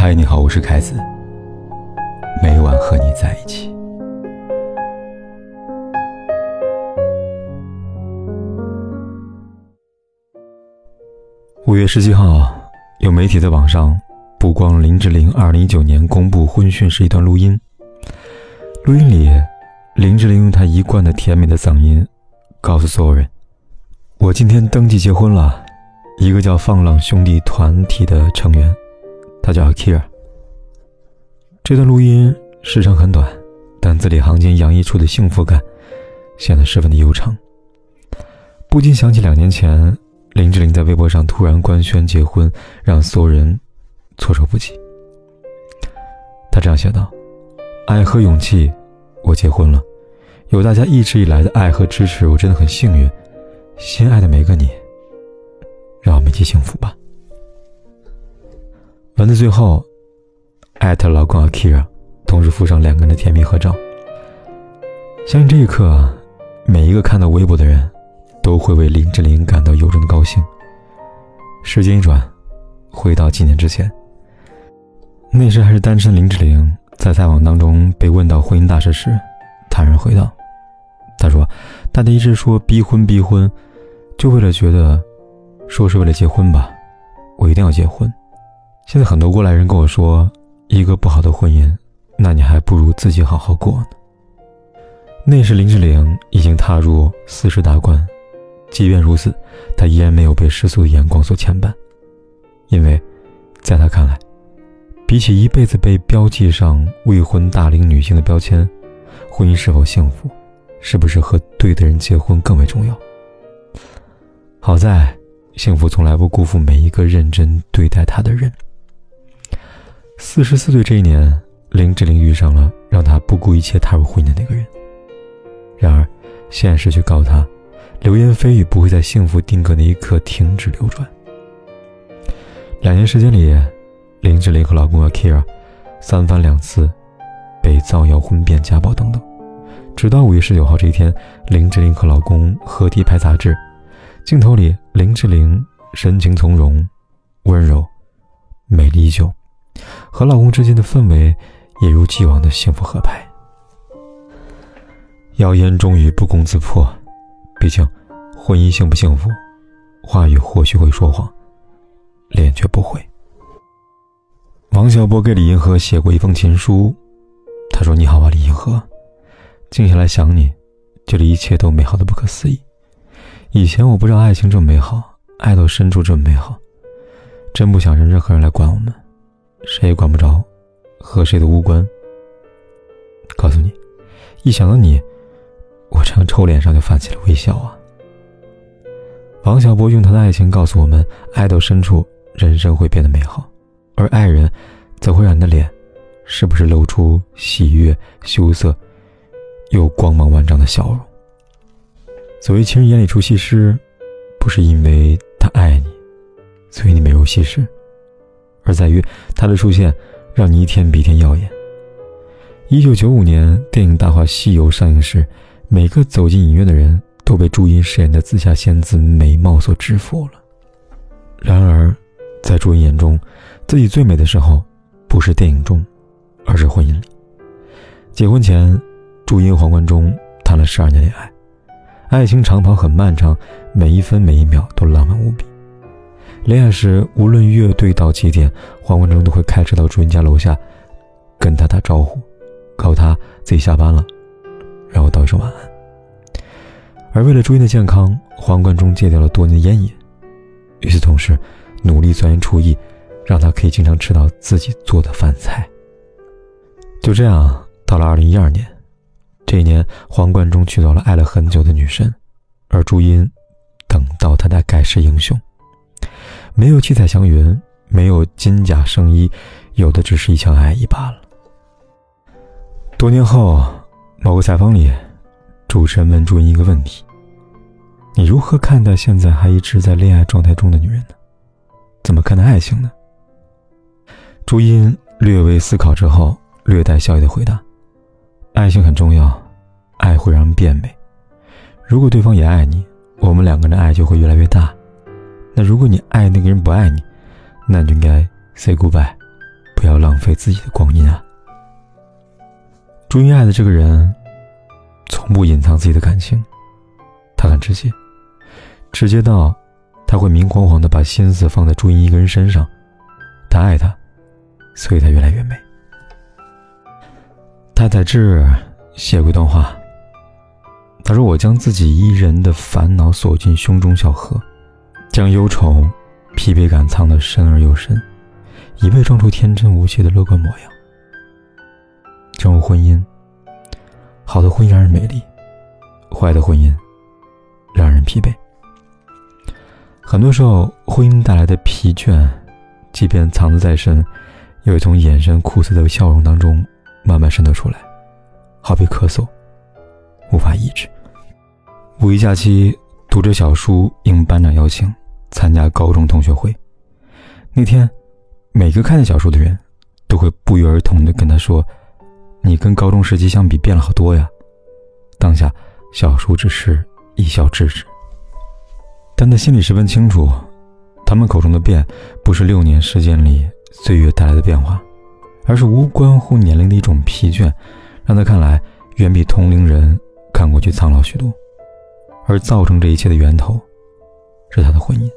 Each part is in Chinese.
嗨，你好，我是凯子。每晚和你在一起。五月十七号，有媒体在网上曝光林志玲二零一九年公布婚讯时一段录音。录音里，林志玲用她一贯的甜美的嗓音，告诉所有人：“我今天登记结婚了，一个叫放浪兄弟团体的成员。”他叫 Akira。这段录音时长很短，但字里行间洋溢出的幸福感显得十分的悠长，不禁想起两年前林志玲在微博上突然官宣结婚，让所有人措手不及。他这样写道：“爱和勇气，我结婚了，有大家一直以来的爱和支持，我真的很幸运。心爱的每个你，让我们一起幸福吧。”文字最后，艾特老公 Akira，同时附上两个人的甜蜜合照。相信这一刻啊，每一个看到微博的人，都会为林志玲感到由衷的高兴。时间一转，回到几年之前，那时还是单身林志玲，在采访当中被问到婚姻大事时，坦然回道：“他说，大家一直说逼婚逼婚，就为了觉得，说是为了结婚吧，我一定要结婚。”现在很多过来人跟我说，一个不好的婚姻，那你还不如自己好好过呢。那时林志玲已经踏入四十大关，即便如此，她依然没有被世俗的眼光所牵绊，因为，在她看来，比起一辈子被标记上未婚大龄女性的标签，婚姻是否幸福，是不是和对的人结婚更为重要。好在，幸福从来不辜负每一个认真对待她的人。四十四岁这一年，林志玲遇上了让她不顾一切踏入婚姻的那个人。然而，现实却告诉她，流言蜚语不会在幸福定格那一刻停止流转。两年时间里，林志玲和老公 Akira 三番两次被造谣婚变、家暴等等，直到五月十九号这一天，林志玲和老公合体拍杂志，镜头里林志玲神情从容、温柔、美丽依旧。和老公之间的氛围也如既往的幸福合拍。谣言终于不攻自破，毕竟婚姻幸不幸福，话语或许会说谎，脸却不会。王小波给李银河写过一封情书，他说：“你好啊，李银河，静下来想你，觉得一切都美好的不可思议。以前我不知道爱情这么美好，爱到深处这么美好，真不想让任何人来管我们。”谁也管不着，和谁都无关。告诉你，一想到你，我这张臭脸上就泛起了微笑啊。王小波用他的爱情告诉我们：爱到深处，人生会变得美好，而爱人，则会让你的脸，时不时露出喜悦、羞涩，又光芒万丈的笑容。所谓“情人眼里出西施”，不是因为他爱你，所以你没有西施。而在于他的出现，让你一天比一天耀眼。一九九五年，电影《大话西游》上映时，每个走进影院的人都被朱茵饰演的紫霞仙子美貌所折服了。然而，在朱茵眼中，自己最美的时候，不是电影中，而是婚姻里。结婚前，朱茵黄贯中谈了十二年恋爱，爱情长跑很漫长，每一分每一秒都浪漫无比。恋爱时，无论乐队到几点，黄贯中都会开车到朱茵家楼下，跟她打招呼，告诉她自己下班了，然后道一声晚安。而为了朱茵的健康，黄贯中戒掉了多年的烟瘾，与此同时，努力钻研厨艺，让她可以经常吃到自己做的饭菜。就这样，到了二零一二年，这一年，黄贯中娶到了爱了很久的女神，而朱茵等到他的盖世英雄。没有七彩祥云，没有金甲圣衣，有的只是一腔爱意罢了。多年后，某个采访里，主持人问朱茵一个问题：“你如何看待现在还一直在恋爱状态中的女人呢？怎么看待爱情呢？”朱茵略微思考之后，略带笑意的回答：“爱情很重要，爱会让人变美。如果对方也爱你，我们两个人的爱就会越来越大。”那如果你爱那个人不爱你，那你就应该 say goodbye，不要浪费自己的光阴啊！朱茵爱的这个人，从不隐藏自己的感情，他很直接，直接到他会明晃晃的把心思放在朱茵一个人身上。他爱她，所以她越来越美。太宰治写过一段话，他说：“我将自己一人的烦恼锁进胸中小河，将忧愁、疲惫感藏得深而又深，以为装出天真无邪的乐观模样。”正如婚姻，好的婚姻让人美丽，坏的婚姻让人疲惫。很多时候，婚姻带来的疲倦。即便藏得再深，也会从眼神苦涩的笑容当中慢慢渗透出来，好比咳嗽，无法抑制。五一假期，读者小叔应班长邀请参加高中同学会。那天，每个看见小叔的人，都会不约而同地跟他说：“你跟高中时期相比变了好多呀。”当下，小叔只是一笑置之，但他心里十分清楚。他们口中的变，不是六年时间里岁月带来的变化，而是无关乎年龄的一种疲倦，让他看来远比同龄人看过去苍老许多。而造成这一切的源头，是他的婚姻。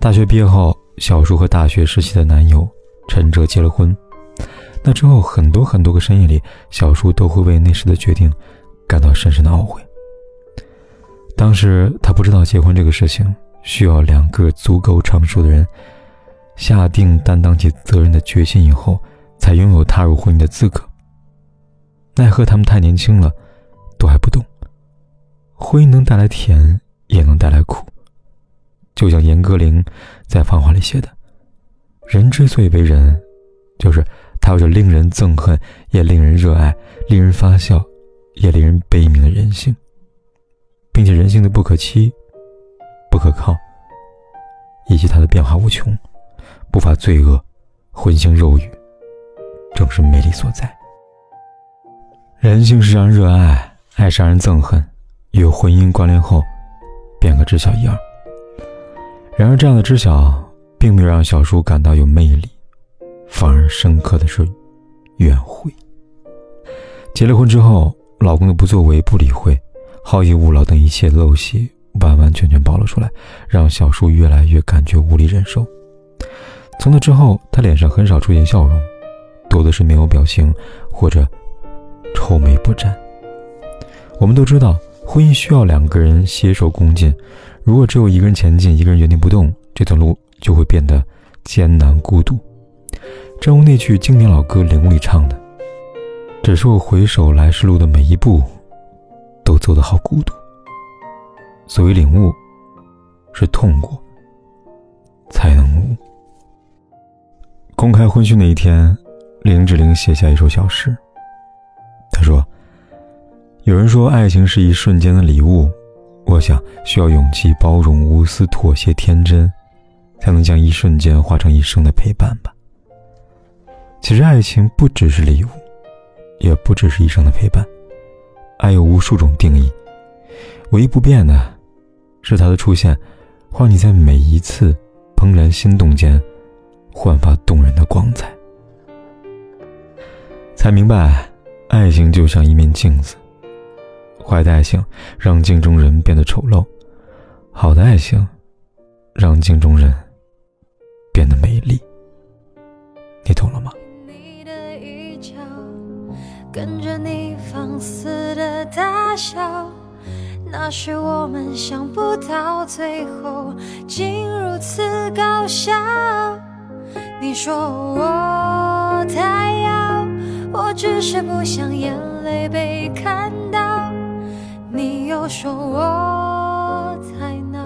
大学毕业后，小叔和大学时期的男友陈哲结了婚。那之后，很多很多个深夜里，小叔都会为那时的决定感到深深的懊悔。当时他不知道结婚这个事情。需要两个足够成熟的人下定担当起责任的决心以后，才拥有踏入婚姻的资格。奈何他们太年轻了，都还不懂，婚姻能带来甜，也能带来苦。就像严歌苓在《繁华》里写的：“人之所以为人，就是他有着令人憎恨，也令人热爱；令人发笑，也令人悲悯的人性，并且人性的不可欺。”不可靠，以及它的变化无穷，不乏罪恶，荤腥肉欲，正是魅力所在。人性是让人热爱，爱是让人憎恨，与婚姻关联后，便可知晓一二。然而，这样的知晓，并没有让小叔感到有魅力，反而深刻的是怨悔。结了婚之后，老公的不作为、不理会、好逸恶劳等一切陋习。完完全全暴露出来，让小叔越来越感觉无力忍受。从那之后，他脸上很少出现笑容，多的是面无表情或者愁眉不展。我们都知道，婚姻需要两个人携手共进。如果只有一个人前进，一个人原地不动，这段路就会变得艰难孤独。正如那句经典老歌《领悟》里唱的：“只是我回首来时路的每一步，都走得好孤独。”所谓领悟，是痛过才能悟。公开婚讯那一天，林志玲写下一首小诗。她说：“有人说爱情是一瞬间的礼物，我想需要勇气、包容、无私、妥协、天真，才能将一瞬间化成一生的陪伴吧。其实爱情不只是礼物，也不只是一生的陪伴，爱有无数种定义，唯一不变的。”是他的出现，让你在每一次怦然心动间，焕发动人的光彩。才明白，爱情就像一面镜子，坏的爱情让镜中人变得丑陋，好的爱情让镜中人变得美丽。你懂了吗？跟着你放肆的大笑。那是我们想不到最后竟如此搞笑。你说我太妖，我只是不想眼泪被看到。你又说我太闹，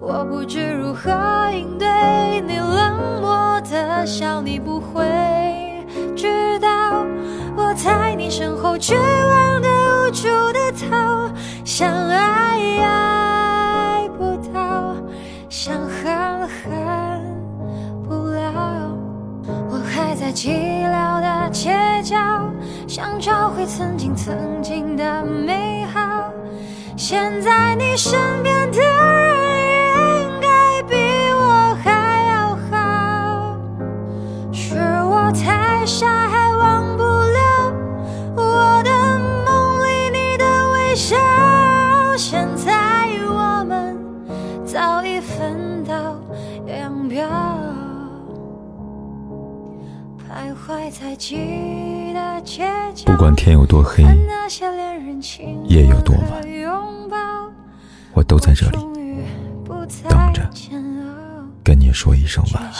我不知如何应对你冷漠的笑。你不会知道，我在你身后绝望的无助的逃。想爱爱不到，想恨恨不了。我还在寂寥的街角，想找回曾经曾经的美。现在你身边的人应该比我还要好，是我太傻还忘不了我的梦里你的微笑。现在我们早已分道扬镳，徘徊在记忆的街角，不管天有多黑，夜有多晚。我都在这里等着，跟你说一声晚安。